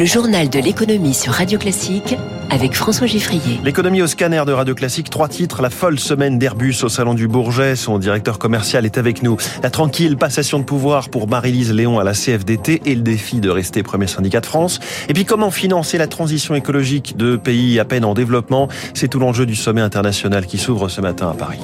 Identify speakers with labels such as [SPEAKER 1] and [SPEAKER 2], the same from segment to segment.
[SPEAKER 1] le journal de l'économie sur Radio Classique avec François Giffrier.
[SPEAKER 2] L'économie au scanner de Radio Classique, trois titres, la folle semaine d'Airbus au Salon du Bourget, son directeur commercial est avec nous, la tranquille passation de pouvoir pour Marie-Lise Léon à la CFDT et le défi de rester premier syndicat de France. Et puis comment financer la transition écologique de pays à peine en développement, c'est tout l'enjeu du sommet international qui s'ouvre ce matin à Paris.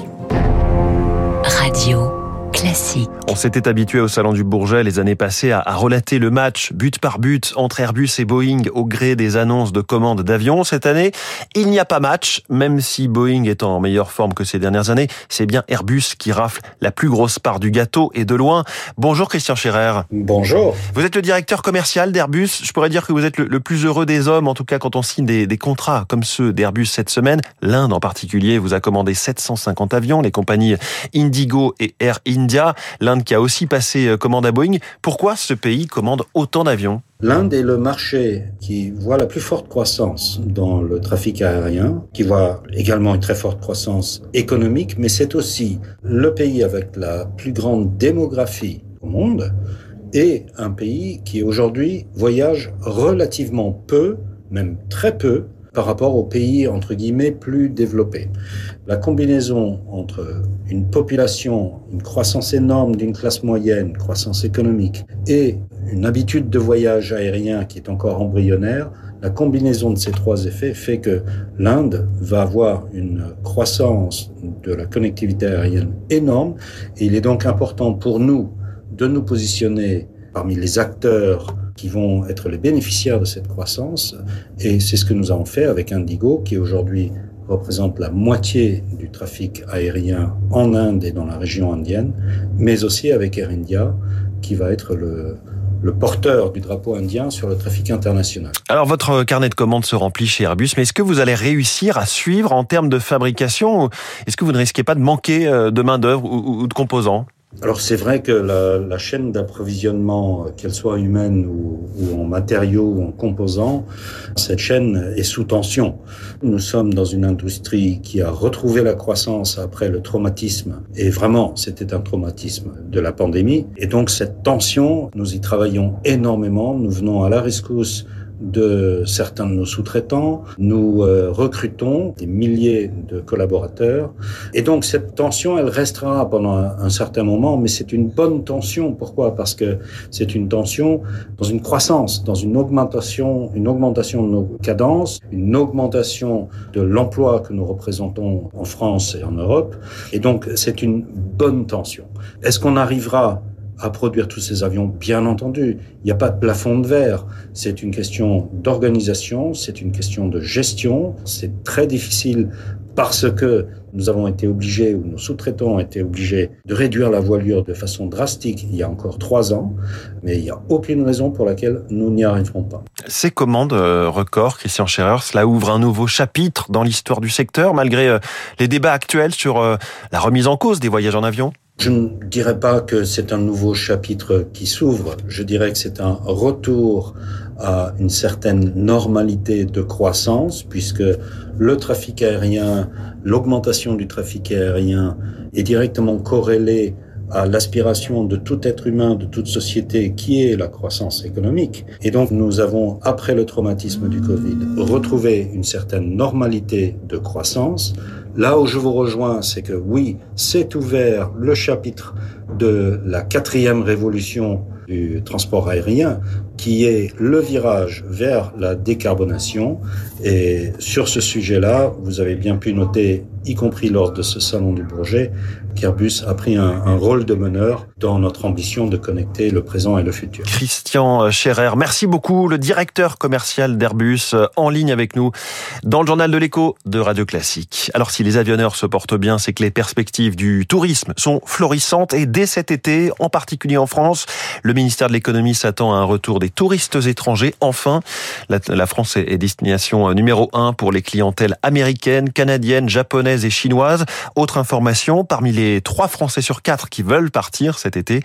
[SPEAKER 1] Classique.
[SPEAKER 2] On s'était habitué au Salon du Bourget les années passées à, relater le match but par but entre Airbus et Boeing au gré des annonces de commandes d'avions. Cette année, il n'y a pas match, même si Boeing est en meilleure forme que ces dernières années. C'est bien Airbus qui rafle la plus grosse part du gâteau et de loin. Bonjour Christian Scherer.
[SPEAKER 3] Bonjour.
[SPEAKER 2] Vous êtes le directeur commercial d'Airbus. Je pourrais dire que vous êtes le, plus heureux des hommes, en tout cas quand on signe des, des contrats comme ceux d'Airbus cette semaine. L'Inde en particulier vous a commandé 750 avions, les compagnies Indigo et Air India l'Inde qui a aussi passé euh, commande à Boeing. Pourquoi ce pays commande autant d'avions?
[SPEAKER 3] L'Inde est le marché qui voit la plus forte croissance dans le trafic aérien, qui voit également une très forte croissance économique, mais c'est aussi le pays avec la plus grande démographie au monde et un pays qui aujourd'hui voyage relativement peu, même très peu, par rapport aux pays, entre guillemets, plus développés. La combinaison entre une population, une croissance énorme d'une classe moyenne, croissance économique, et une habitude de voyage aérien qui est encore embryonnaire, la combinaison de ces trois effets fait que l'Inde va avoir une croissance de la connectivité aérienne énorme, il est donc important pour nous de nous positionner parmi les acteurs qui vont être les bénéficiaires de cette croissance. Et c'est ce que nous avons fait avec Indigo, qui aujourd'hui représente la moitié du trafic aérien en Inde et dans la région indienne, mais aussi avec Air India, qui va être le, le porteur du drapeau indien sur le trafic international.
[SPEAKER 2] Alors votre carnet de commandes se remplit chez Airbus, mais est-ce que vous allez réussir à suivre en termes de fabrication Est-ce que vous ne risquez pas de manquer euh, de main-d'œuvre ou de composants?
[SPEAKER 3] Alors c'est vrai que la, chaîne d'approvisionnement, qu'elle soit humaine ou, ou, en matériaux ou en composants, cette chaîne est sous tension. Nous sommes dans une industrie qui a retrouvé la croissance après le traumatisme, et vraiment c'était un traumatisme de la pandémie. Et donc cette tension, nous y travaillons énormément, nous venons à la rescousse de certains de nos sous-traitants. Nous euh, recrutons des milliers de collaborateurs. Et donc cette tension, elle restera pendant un, certain moment, mais c'est une bonne tension. Pourquoi? Parce que c'est une tension dans une croissance, dans une augmentation, une augmentation de nos cadences, une augmentation de l'emploi que nous représentons en France et en Europe. Et donc c'est une bonne tension. Est-ce qu'on arrivera à produire tous ces avions Bien entendu, il n'y a pas de plafond de verre. C'est une question d'organisation, c'est une question de gestion. C'est très difficile parce que nous avons été obligés, ou nos sous-traitants ont été obligés, de réduire la voilure de façon drastique il y a encore trois ans, mais il n'y a aucune raison pour laquelle nous n'y arriverons pas.
[SPEAKER 2] Ces commandes euh, records, Christian Scherer, cela ouvre un nouveau chapitre dans l'histoire du secteur, malgré euh, les débats actuels sur euh, la remise en cause des voyages en avion
[SPEAKER 3] je ne dirais pas que c'est un nouveau chapitre qui s'ouvre, je dirais que c'est un retour à une certaine normalité de croissance, puisque le trafic aérien, l'augmentation du trafic aérien est directement corrélée à l'aspiration de tout être humain, de toute société, qui est la croissance économique. Et donc nous avons, après le traumatisme du Covid, retrouvé une certaine normalité de croissance. Là où je vous rejoins, c'est que oui, c'est ouvert le chapitre de la quatrième révolution du transport aérien, qui est le virage vers la décarbonation. Et sur ce sujet-là, vous avez bien pu noter, y compris lors de ce salon du Bourget, qu'Airbus a pris un, rôle de meneur dans notre ambition de connecter le présent et le futur.
[SPEAKER 2] Christian Scherer, merci beaucoup, le directeur commercial d'Airbus, en ligne avec nous dans le journal de l'écho de Radio Classique. Alors si les avionneurs se portent bien, c'est que les perspectives du tourisme sont florissantes et dès cet été, en particulier en France, le ministère de l'économie s'attend à un retour des touristes étrangers. Enfin, la, France est destination numéro un pour les clientèles américaines, canadiennes, japonaises et chinoises. Autre information, parmi les trois Français sur quatre qui veulent partir cet été,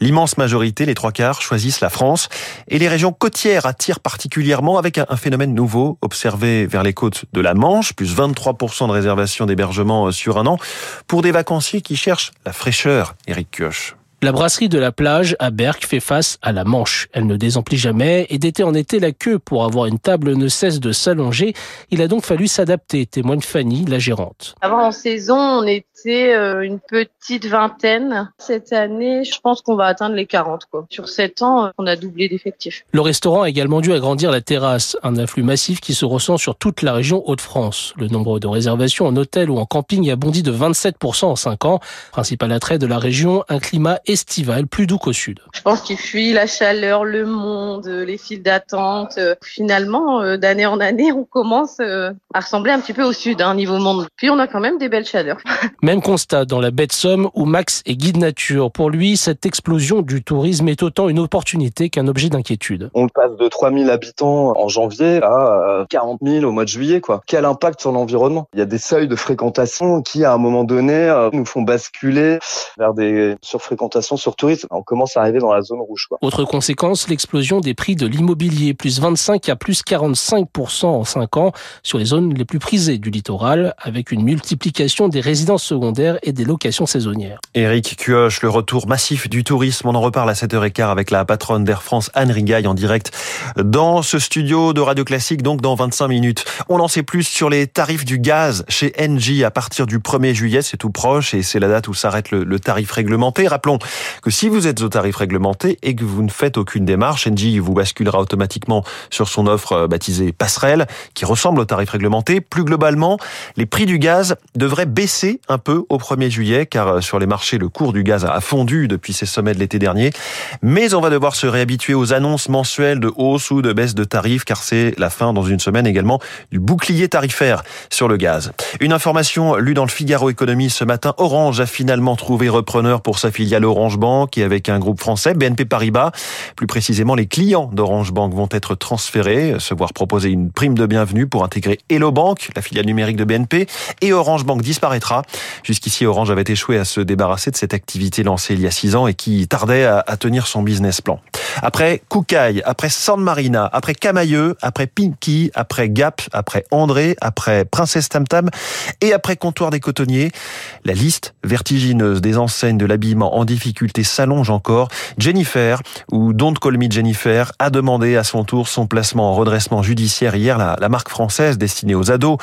[SPEAKER 2] l'immense majorité, les trois quarts, choisissent la France. Et les régions côtières attirent particulièrement avec un, phénomène nouveau observé vers les côtes de la Manche, plus 23% de réservations d'hébergement sur un an, pour des vacanciers qui cherchent la fraîcheur, Eric Kioch.
[SPEAKER 4] La brasserie de la plage à Berck fait face à la Manche. Elle ne désemplit jamais et d'été en été, la queue pour avoir une table ne cesse de s'allonger. Il a donc fallu s'adapter, témoigne Fanny, la gérante.
[SPEAKER 5] Avant en saison, on était euh, une petite vingtaine. Cette année, je pense qu'on va atteindre les 40. Quoi. Sur 7 ans, on a doublé d'effectifs.
[SPEAKER 4] Le restaurant a également dû agrandir la terrasse, un afflux massif qui se ressent sur toute la région Hauts-de-France. Le nombre de réservations en hôtel ou en camping a bondi de 27% en 5 ans. Principal attrait de la région, un climat estival plus doux qu'au sud.
[SPEAKER 5] Je pense qu'il fuit la chaleur, le monde, les files d'attente. Finalement, euh, d'année en année, on commence euh, à ressembler un petit peu au sud, hein, niveau monde. Puis on a quand même des belles chaleurs.
[SPEAKER 4] Même constat dans la baie de Somme où Max est guide nature. Pour lui, cette explosion du tourisme est autant une opportunité qu'un objet d'inquiétude.
[SPEAKER 6] On passe de 3000 habitants en janvier à 40 euh, 000 au mois de juillet. Quoi. Quel impact sur l'environnement? Il y a des seuils de fréquentation qui, à un moment donné, nous font basculer vers des surfréquentations sur tourisme. On commence à arriver dans la zone rouge. Quoi.
[SPEAKER 4] Autre conséquence, l'explosion des prix de l'immobilier, plus 25 à plus 45% en 5 ans sur les zones les plus prisées du littoral, avec une multiplication des résidences secondaires et des locations saisonnières.
[SPEAKER 2] Éric Cuoche, le retour massif du tourisme, on en reparle à 7h15 avec la patronne d'Air France, Anne Rigaille, en direct dans ce studio de Radio Classique, donc dans 25 minutes. On en sait plus sur les tarifs du gaz chez Engie à partir du 1er juillet, c'est tout proche et c'est la date où s'arrête le, le tarif réglementé. Rappelons que si vous êtes au tarif réglementé et que vous ne faites aucune démarche, Engie vous basculera automatiquement sur son offre euh, baptisée Passerelle, qui ressemble au tarif réglementé. Plus globalement, les prix du gaz devraient baisser un peu au 1er juillet, car euh, sur les marchés, le cours du gaz a fondu depuis ses sommets de l'été dernier. Mais on va devoir se réhabituer aux annonces mensuelles de hausse ou de baisse de tarifs, car c'est la fin dans une semaine également du bouclier tarifaire sur le gaz. Une information lue dans le Figaro Économie ce matin, Orange a finalement trouvé repreneur pour sa filiale Orange Bank et avec un groupe français, BNP Paribas. Plus précisément, les clients d'Orange Bank vont être transférés, se voir proposer une prime de bienvenue pour intégrer Hello Bank, la filiale numérique de BNP, et Orange Bank disparaîtra. Jusqu'ici, Orange avait échoué à se débarrasser de cette activité lancée il y a six ans et qui tardait à, à tenir son business plan. Après Koukaï, après San Marina, après Camailleux, après Pinky, après Gap, après André, après Princesse Tam Tam et après Comptoir des Cotonniers, la liste vertigineuse des enseignes de l'habillement en difficulté s'allonge encore. Jennifer, ou Don't Call Me Jennifer, a demandé à son tour son placement en redressement judiciaire hier. La, la marque française destinée aux ados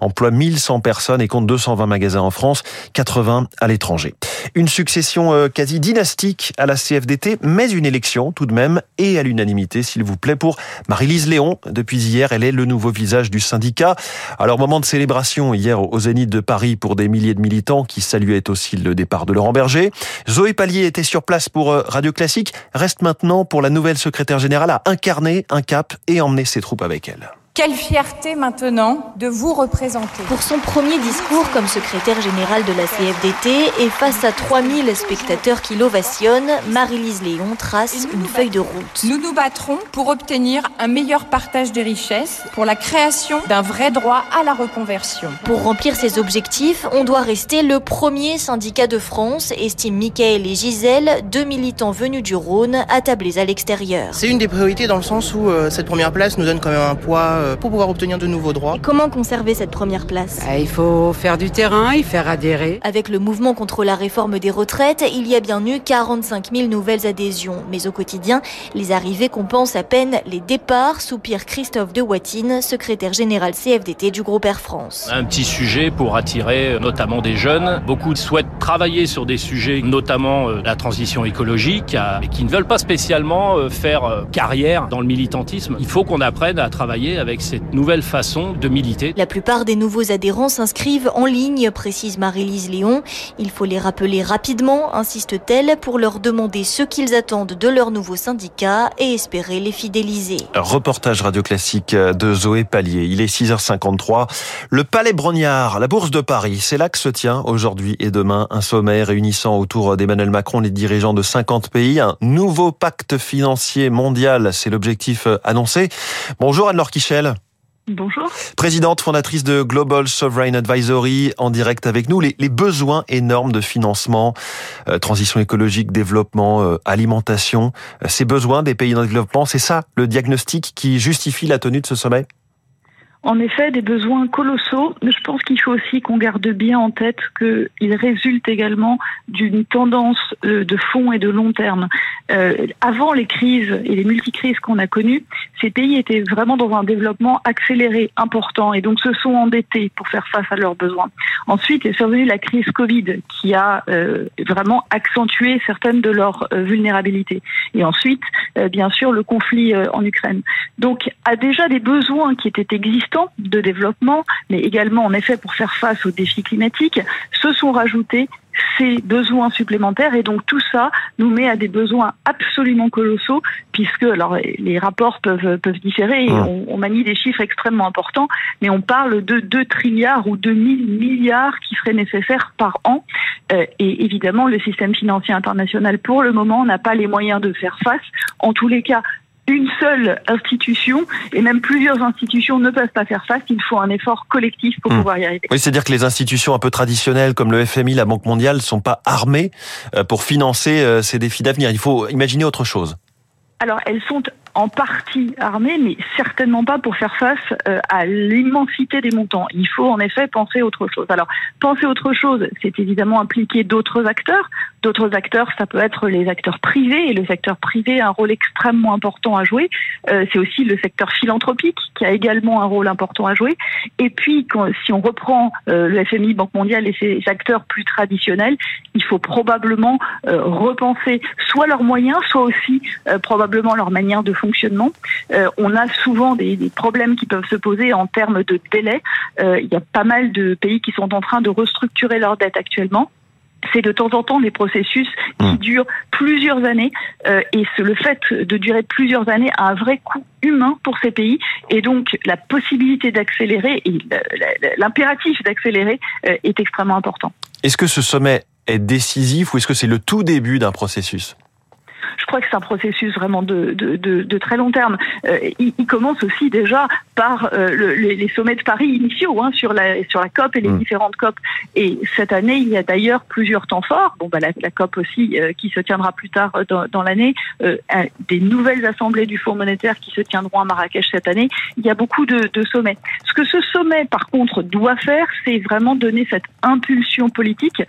[SPEAKER 2] emploie 1100 personnes et compte 220 magasins en France, 80 à l'étranger. Une succession euh, quasi dynastique à la CFDT, mais une élection tout de même et à l'unanimité, s'il vous plaît, pour Marie-Lise Léon. Depuis hier, elle est le nouveau visage du syndicat. Alors, moment de célébration hier au Zénith de Paris pour des milliers de militants qui saluaient aussi le départ de Laurent Berger. Zoé Pallier était sur place pour euh, Radio Classique. Reste maintenant pour la nouvelle secrétaire générale à incarner un cap et emmener ses troupes avec elle.
[SPEAKER 7] Quelle fierté maintenant de vous représenter.
[SPEAKER 8] Pour son premier discours comme secrétaire général de la CFDT et face à 3000 spectateurs qui l'ovationnent, Marie-Lise Léon trace une feuille de route.
[SPEAKER 7] Nous nous battrons pour obtenir un meilleur partage des richesses, pour la création d'un vrai droit à la reconversion.
[SPEAKER 8] Pour remplir ces objectifs, on doit rester le premier syndicat de France, estiment Michael et Gisèle, deux militants venus du Rhône, attablés à l'extérieur.
[SPEAKER 9] C'est une des priorités dans le sens où euh, cette première place nous donne quand même un poids pour pouvoir obtenir de nouveaux droits.
[SPEAKER 8] Et comment conserver cette première place
[SPEAKER 10] ah, Il faut faire du terrain, y faire adhérer.
[SPEAKER 8] Avec le mouvement contre la réforme des retraites, il y a bien eu 45 000 nouvelles adhésions. Mais au quotidien, les arrivées compensent à peine les départs, soupire Christophe de Watine, secrétaire général CFDT du groupe Air France.
[SPEAKER 11] Un petit sujet pour attirer notamment des jeunes. Beaucoup souhaitent travailler sur des sujets, notamment la transition écologique, mais qui ne veulent pas spécialement faire carrière dans le militantisme. Il faut qu'on apprenne à travailler avec cette nouvelle façon de militer.
[SPEAKER 8] La plupart des nouveaux adhérents s'inscrivent en ligne, précise Marie-Lise Léon. Il faut les rappeler rapidement, insiste-t-elle, pour leur demander ce qu'ils attendent de leur nouveau syndicat et espérer les fidéliser.
[SPEAKER 2] Reportage radio classique de Zoé Pallier. Il est 6h53. Le Palais Brognard, la Bourse de Paris, c'est là que se tient aujourd'hui et demain un sommet réunissant autour d'Emmanuel Macron les dirigeants de 50 pays. Un nouveau pacte financier mondial, c'est l'objectif annoncé. Bonjour Anne-Laure Kichel.
[SPEAKER 12] Bonjour.
[SPEAKER 2] Présidente fondatrice de Global Sovereign Advisory, en direct avec nous. Les, les besoins énormes de financement, euh, transition écologique, développement, euh, alimentation, euh, ces besoins des pays en développement, c'est ça le diagnostic qui justifie la tenue de ce sommet?
[SPEAKER 12] En effet des besoins colossaux, mais je pense qu'il faut aussi qu'on garde bien en tête qu'ils résultent également d'une tendance euh, de fond et de long terme. Euh, avant les crises et les multicrises qu'on a connues, ces pays étaient vraiment dans un développement accéléré, important, et donc se sont endettés pour faire face à leurs besoins. Ensuite est survenue la crise Covid qui a euh, vraiment accentué certaines de leurs vulnérabilités. Et ensuite, bien sûr, le conflit en Ukraine. Donc, a déjà des besoins qui étaient existants de développement, mais également, en effet, pour faire face aux défis climatiques, se sont rajoutés ces besoins supplémentaires. Et donc tout ça nous met à des besoins absolument colossaux puisque alors les rapports peuvent peuvent différer et on, on, manie des chiffres extrêmement importants mais on parle de 2 trilliards ou 2000 milliards qui seraient nécessaires par an. Euh, et évidemment le système financier international pour le moment n'a pas les moyens de faire face. En tous les cas une seule institution et même plusieurs institutions ne peuvent pas faire face. Il faut un effort collectif pour mmh. pouvoir y arriver.
[SPEAKER 2] Oui, c'est-à-dire que les institutions un peu traditionnelles comme le FMI, la Banque mondiale, sont pas armées euh, pour financer euh, ces défis d'avenir. Il faut imaginer autre chose.
[SPEAKER 12] Alors, elles sont en partie armée, mais certainement pas pour faire face euh, à l'immensité des montants. Il faut en effet penser autre chose. Alors, penser autre chose, c'est évidemment impliquer d'autres acteurs. D'autres acteurs, ça peut être les acteurs privés, et le secteur privé a un rôle extrêmement important à jouer. Euh, c'est aussi le secteur philanthropique qui a également un rôle important à jouer. Et puis, si on reprend euh, le FMI, Banque mondiale et ces acteurs plus traditionnels, il faut probablement euh, repenser soit leurs moyens, soit aussi euh, probablement leur manière de fonctionnement. Euh, on a souvent des, des, problèmes qui peuvent se poser en termes de délai. Euh, il y a pas mal de pays qui sont en train de restructurer leurs dettes actuellement c'est de temps en temps des processus qui mmh. durent plusieurs années euh, et le fait de durer plusieurs années a un vrai coût humain pour ces pays et donc la possibilité d'accélérer et l'impératif d'accélérer euh, est extrêmement important.
[SPEAKER 2] Est-ce que ce sommet est décisif ou est-ce que c'est le tout début d'un processus?
[SPEAKER 12] Je crois que c'est un processus vraiment de, de, de, de très long terme. Euh, il, il, commence aussi déjà par euh, le, les, sommets de Paris initiaux hein, sur, la, sur la COP et les mmh. différentes COP. Et cette année, il y a d'ailleurs plusieurs temps forts. Bon, bah, la, la COP aussi euh, qui se tiendra plus tard dans, dans l'année, des nouvelles assemblées du Fonds monétaire qui se tiendront à Marrakech cette année. Il y a beaucoup de, de sommets. Ce que ce sommet, par contre, doit faire, c'est vraiment donner cette impulsion politique.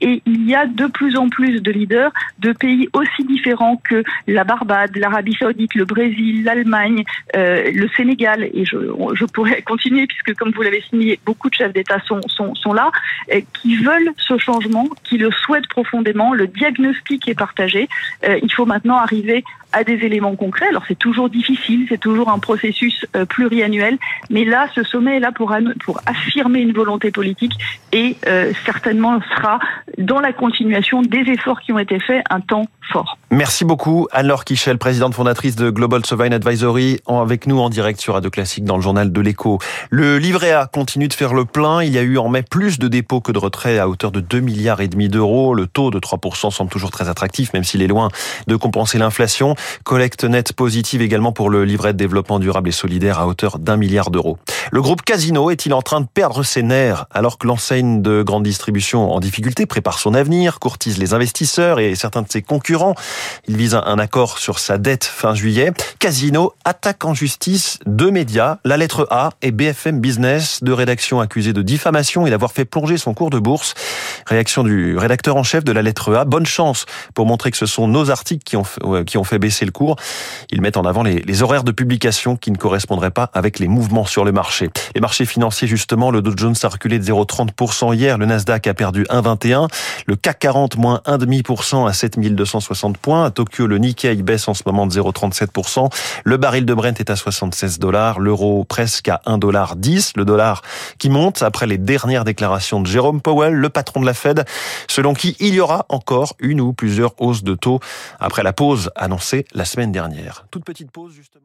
[SPEAKER 12] Et il y a de plus en plus de leaders de pays aussi différents que la Barbade, l'Arabie Saoudite, le Brésil, l'Allemagne, euh, le Sénégal, et je, je, pourrais continuer puisque, comme vous l'avez signé, beaucoup de chefs d'État sont, sont, sont là, euh, qui veulent ce changement, qui le souhaitent profondément. Le diagnostic est partagé. Euh, il faut maintenant arriver à des éléments concrets. Alors c'est toujours difficile, c'est toujours un processus pluriannuel, mais là, ce sommet est là pour, pour affirmer une volonté politique et certainement sera dans la continuation des efforts qui ont été faits un temps fort.
[SPEAKER 2] Beaucoup Anne-Laure Kichel, présidente fondatrice de Global Sovereign Advisory, avec nous en direct sur Radio Classique dans le journal de l'écho. Le livret A continue de faire le plein. Il y a eu en mai plus de dépôts que de retraits à hauteur de 2 milliards et demi d'euros. Le taux de 3% semble toujours très attractif, même s'il est loin de compenser l'inflation. Collecte nette positive également pour le livret de développement durable et solidaire à hauteur d'un milliard d'euros. Le groupe Casino est-il en train de perdre ses nerfs alors que l'enseigne de grande distribution en difficulté prépare son avenir, courtise les investisseurs et certains de ses concurrents? Il vise un accord sur sa dette fin juillet. Casino attaque en justice deux médias, La Lettre A et BFM Business, deux rédactions accusées de diffamation et d'avoir fait plonger son cours de bourse. Réaction du rédacteur en chef de La Lettre A. Bonne chance pour montrer que ce sont nos articles qui ont ont fait baisser le cours. Ils mettent en avant les, les horaires de publication qui ne correspondraient pas avec les mouvements sur le marché. Les marchés financiers, justement, le Dow Jones a reculé de 0,30% hier, le Nasdaq a perdu 1,21%, le CAC 40 moins 1,5% à 7260 points. À Tokyo, le Nikkei baisse en ce moment de 0,37%. Le baril de Brent est à 76 dollars, l'euro presque à 1,10 dollar le dollar qui monte après les dernières déclarations de Jérôme Powell, le patron de la Fed, selon qui il y aura encore une ou plusieurs hausses de taux après la pause annoncée la semaine dernière. Toute petite pause justement.